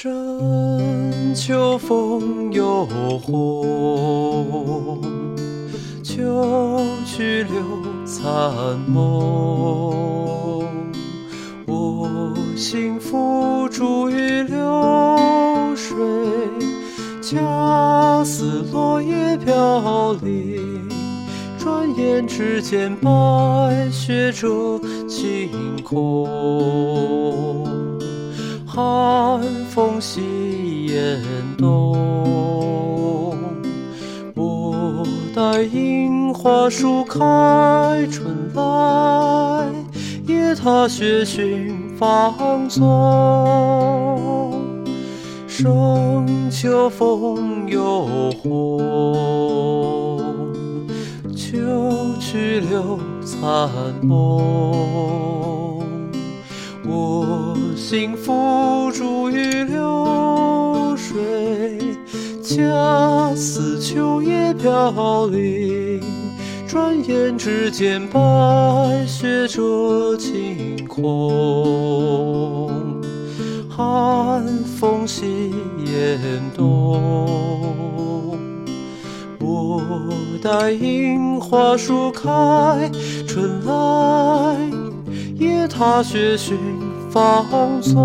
深秋风又红，秋去留残梦。我心付诸于流水，恰似落叶飘零。转眼之间，白雪遮晴空。寒风袭严冬，我待樱花树开春来，夜踏雪寻芳踪。深秋风又红，秋去留残梦。我心付诸于流水，恰似秋叶飘零。转眼之间，白雪遮晴空。寒风袭严冬，我待樱花树开春来，夜踏雪寻放松。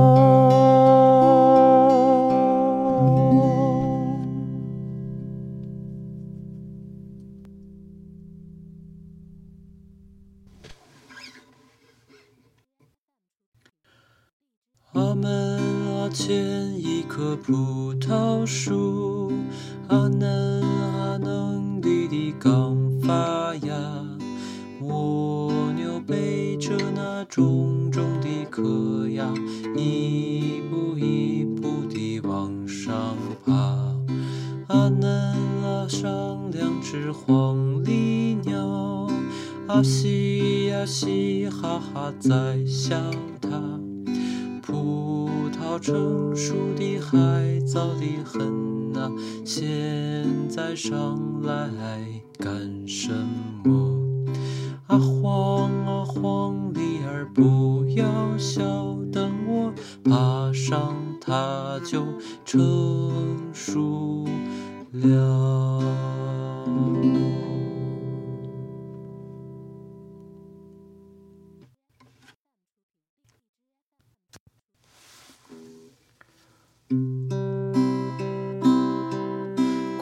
阿门阿前一棵葡萄树，阿嫩阿嫩地的刚重重的壳呀，一步一步地往上爬。阿嫩啊上两只黄鹂鸟，阿嘻呀嘻哈哈在笑它。葡萄成熟的还早得很啊，现在上来干什么？小，等我爬上它就成熟了。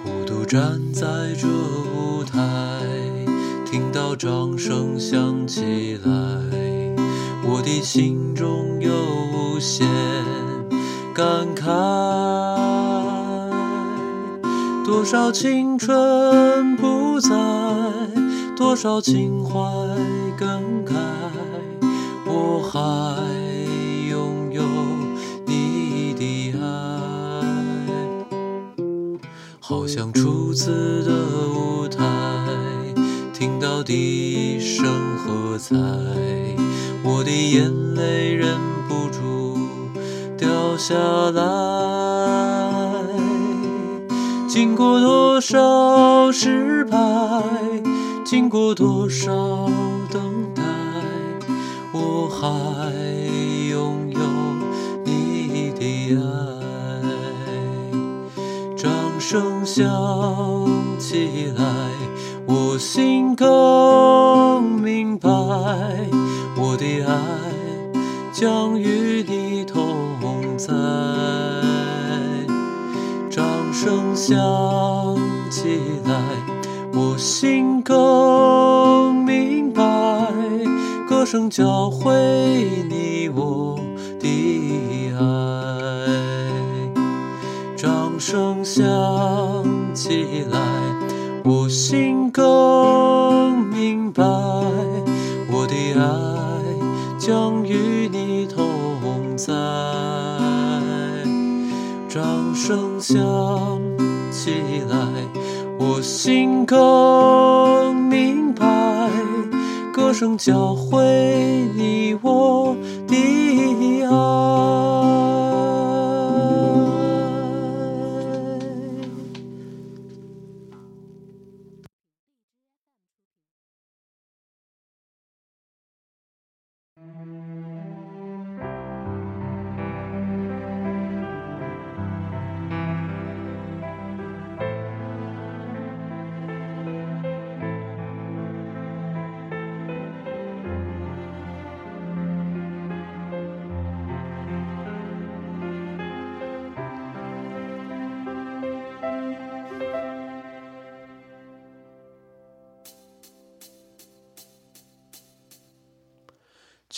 孤独站在这舞台，听到掌声响起来，我的心限感慨。多少青春不在，多少情怀更改，我还拥有你的爱。好像初次的舞台，听到第一声喝彩，我的眼泪忍下来。经过多少失败，经过多少等待，我还拥有你的爱。掌声响起来，我心更明白，我的爱将与声响起来，我心更明白，歌声教会你我的爱。掌声响起来，我心更明白，我的爱将与你同在。掌声响，心更明白，歌声教会你我的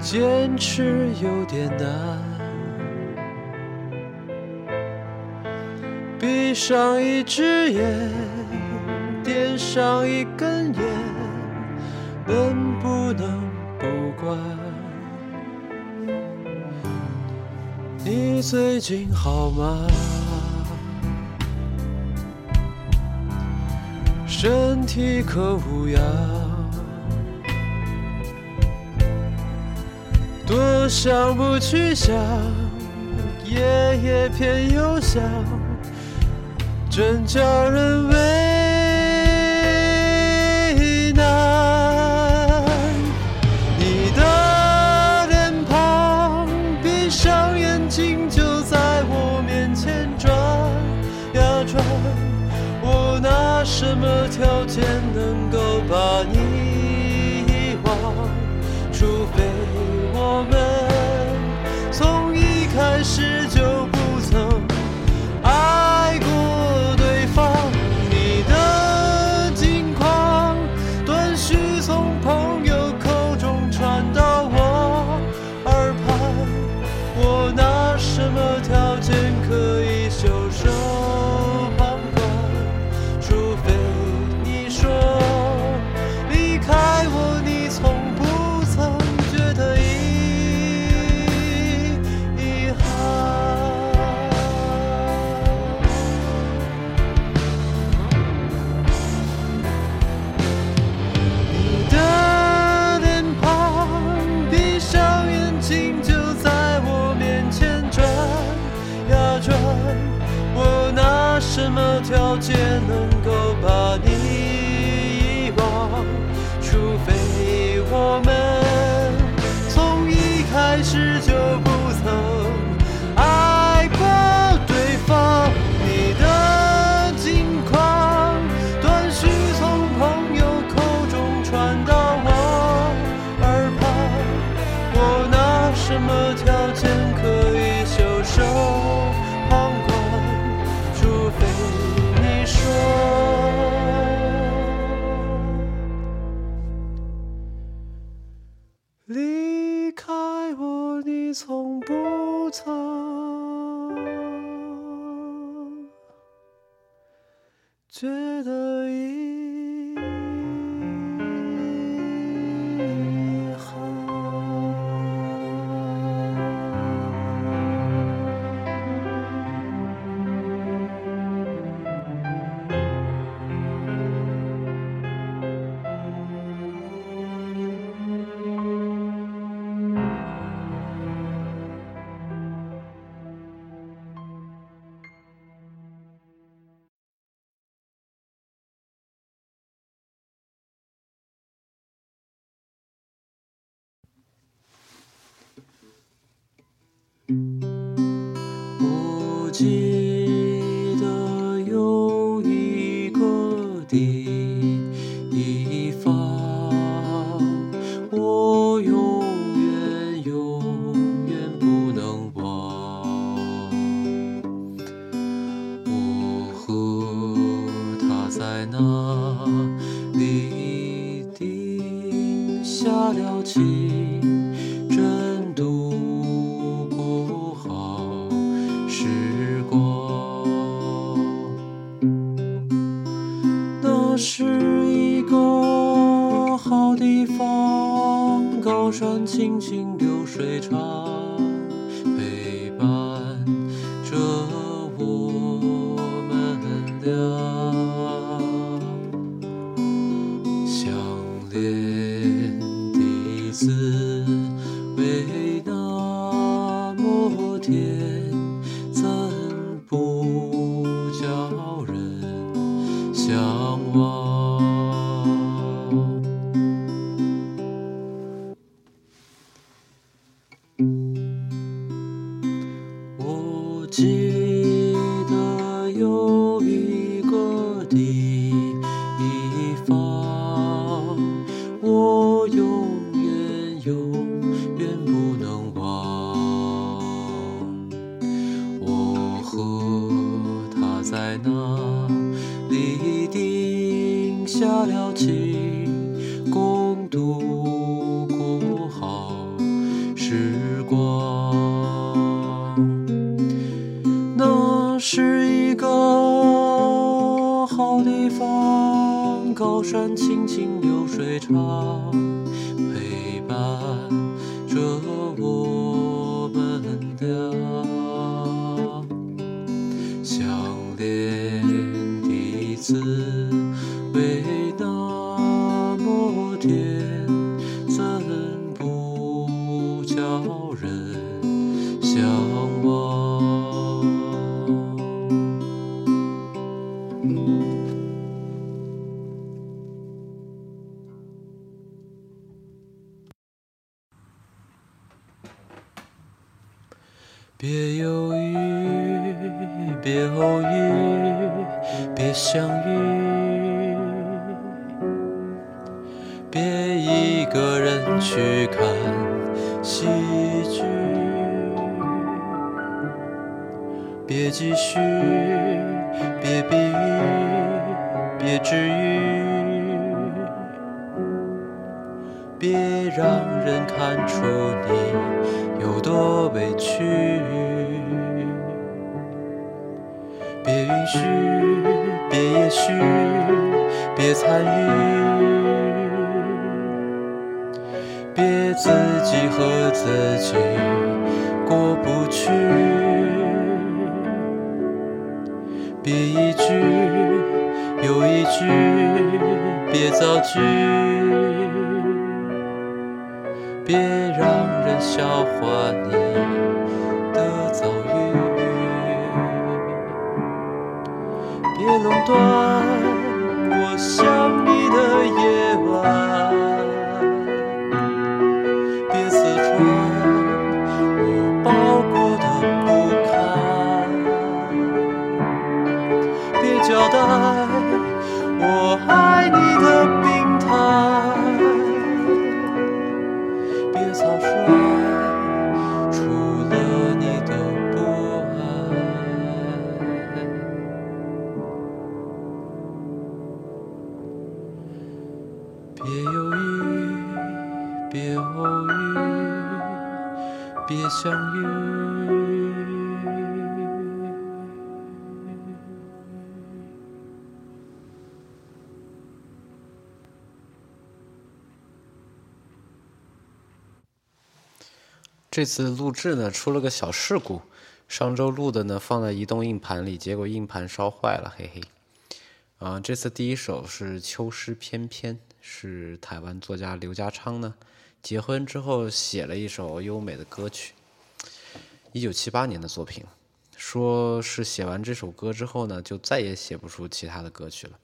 坚持有点难。闭上一只眼，点上一根烟，能不能不管？你最近好吗？身体可无恙？多想不去想，夜夜偏又想，真叫人为难。你的脸庞，闭上眼睛就在我面前转呀转。我拿什么条件能够把你开觉我记思别一个人去看喜剧，别继续，别比喻，别治愈，别让人看出你有多委屈。别允许，别也许，别参与，自己和自己过不去，别一句又一句，别造句，别让人笑话你。我爱你的病态，别草率，除了你都不爱。别犹豫，别偶遇，别相。这次录制呢出了个小事故，上周录的呢放在移动硬盘里，结果硬盘烧坏了，嘿嘿。啊，这次第一首是《秋诗翩翩》，是台湾作家刘家昌呢结婚之后写了一首优美的歌曲，一九七八年的作品，说是写完这首歌之后呢，就再也写不出其他的歌曲了。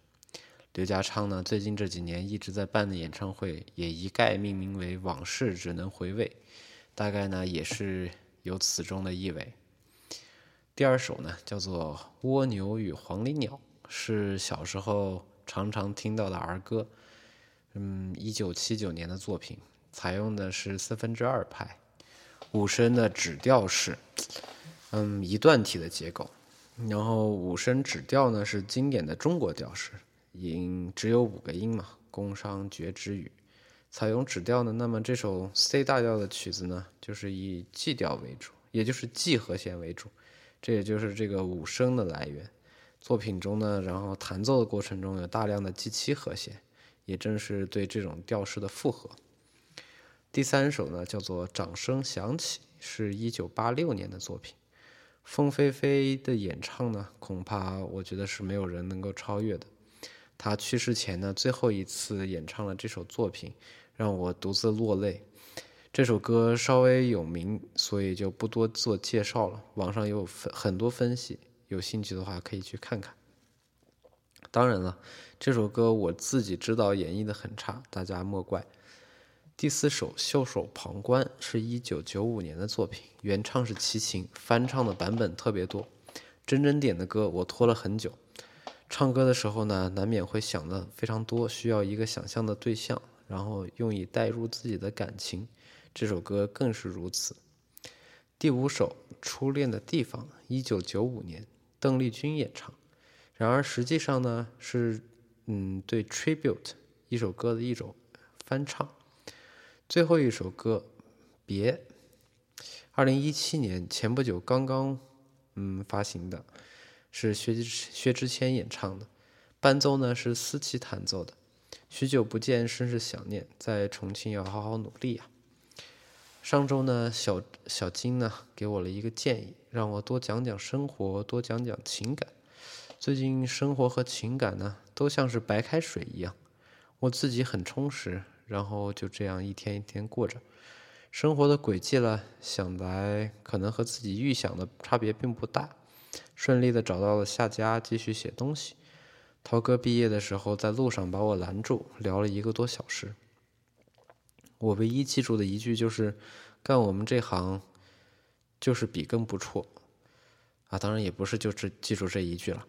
刘家昌呢，最近这几年一直在办的演唱会，也一概命名为《往事只能回味》，大概呢也是有此中的意味。第二首呢，叫做《蜗牛与黄鹂鸟》。是小时候常常听到的儿歌，嗯，一九七九年的作品，采用的是四分之二拍，五声的指调式，嗯，一段体的结构，然后五声指调呢是经典的中国调式，音只有五个音嘛，宫商角徵羽，采用指调呢，那么这首 C 大调的曲子呢，就是以 G 调为主，也就是 G 和弦为主，这也就是这个五声的来源。作品中呢，然后弹奏的过程中有大量的 G 七和弦，也正是对这种调式的复合。第三首呢，叫做《掌声响起》，是一九八六年的作品。凤飞飞的演唱呢，恐怕我觉得是没有人能够超越的。他去世前呢，最后一次演唱了这首作品，让我独自落泪。这首歌稍微有名，所以就不多做介绍了。网上有分很多分析。有兴趣的话可以去看看。当然了，这首歌我自己知道演绎的很差，大家莫怪。第四首《袖手旁观》是一九九五年的作品，原唱是齐秦，翻唱的版本特别多。真真点的歌我拖了很久，唱歌的时候呢，难免会想的非常多，需要一个想象的对象，然后用以代入自己的感情。这首歌更是如此。第五首《初恋的地方》，一九九五年，邓丽君演唱。然而实际上呢，是嗯对 tribute 一首歌的一种翻唱。最后一首歌，别，二零一七年前不久刚刚嗯发行的，是薛之薛之谦演唱的，伴奏呢是思琪弹奏的。许久不见，甚是想念，在重庆要好好努力呀。上周呢，小小金呢给我了一个建议，让我多讲讲生活，多讲讲情感。最近生活和情感呢，都像是白开水一样，我自己很充实。然后就这样一天一天过着，生活的轨迹了，想来可能和自己预想的差别并不大。顺利的找到了下家，继续写东西。涛哥毕业的时候在路上把我拦住，聊了一个多小时。我唯一记住的一句就是，干我们这行，就是笔耕不辍。啊，当然也不是就只记住这一句了。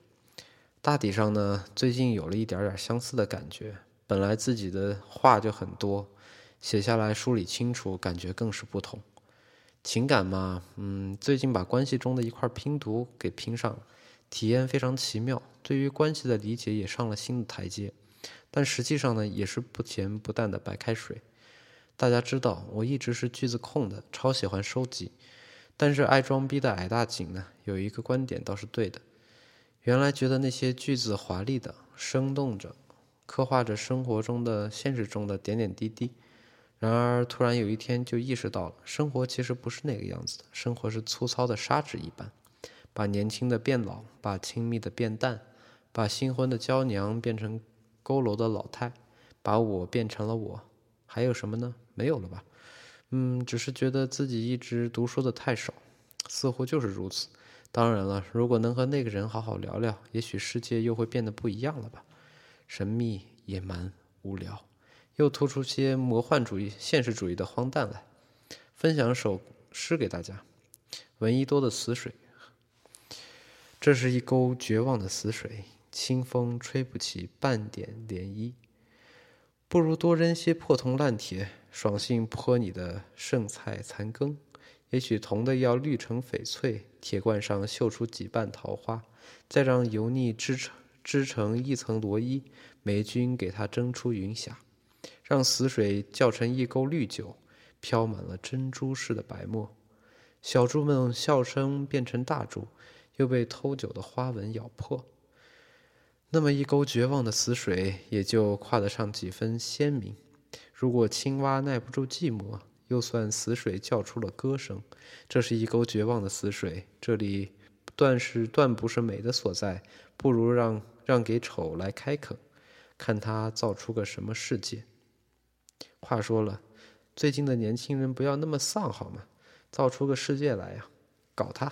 大体上呢，最近有了一点点相似的感觉。本来自己的话就很多，写下来梳理清楚，感觉更是不同。情感嘛，嗯，最近把关系中的一块拼图给拼上，体验非常奇妙。对于关系的理解也上了新的台阶，但实际上呢，也是不咸不淡的白开水。大家知道，我一直是句子控的，超喜欢收集。但是爱装逼的矮大紧呢，有一个观点倒是对的。原来觉得那些句子华丽的、生动着。刻画着生活中的、现实中的点点滴滴，然而突然有一天就意识到了，生活其实不是那个样子的。生活是粗糙的砂纸一般，把年轻的变老，把亲密的变淡，把新婚的娇娘变成佝偻的老太，把我变成了我。还有什么呢？没有了吧？嗯，只是觉得自己一直读书的太少，似乎就是如此。当然了，如果能和那个人好好聊聊，也许世界又会变得不一样了吧。神秘、野蛮、无聊，又突出些魔幻主义、现实主义的荒诞来。分享首诗给大家：闻一多的死水。这是一沟绝望的死水，清风吹不起半点涟漪。不如多扔些破铜烂铁，爽性泼你的剩菜残羹。也许铜的要绿成翡翠，铁罐上绣出几瓣桃花，再让油腻织成。织成一层罗衣，霉菌给它蒸出云霞，让死水叫成一沟绿酒，飘满了珍珠似的白沫。小猪们笑声变成大猪，又被偷酒的花纹咬破。那么一沟绝望的死水，也就跨得上几分鲜明。如果青蛙耐不住寂寞，又算死水叫出了歌声。这是一沟绝望的死水，这里断是断不是美的所在，不如让。让给丑来开垦，看他造出个什么世界。话说了，最近的年轻人不要那么丧好吗？造出个世界来呀，搞他！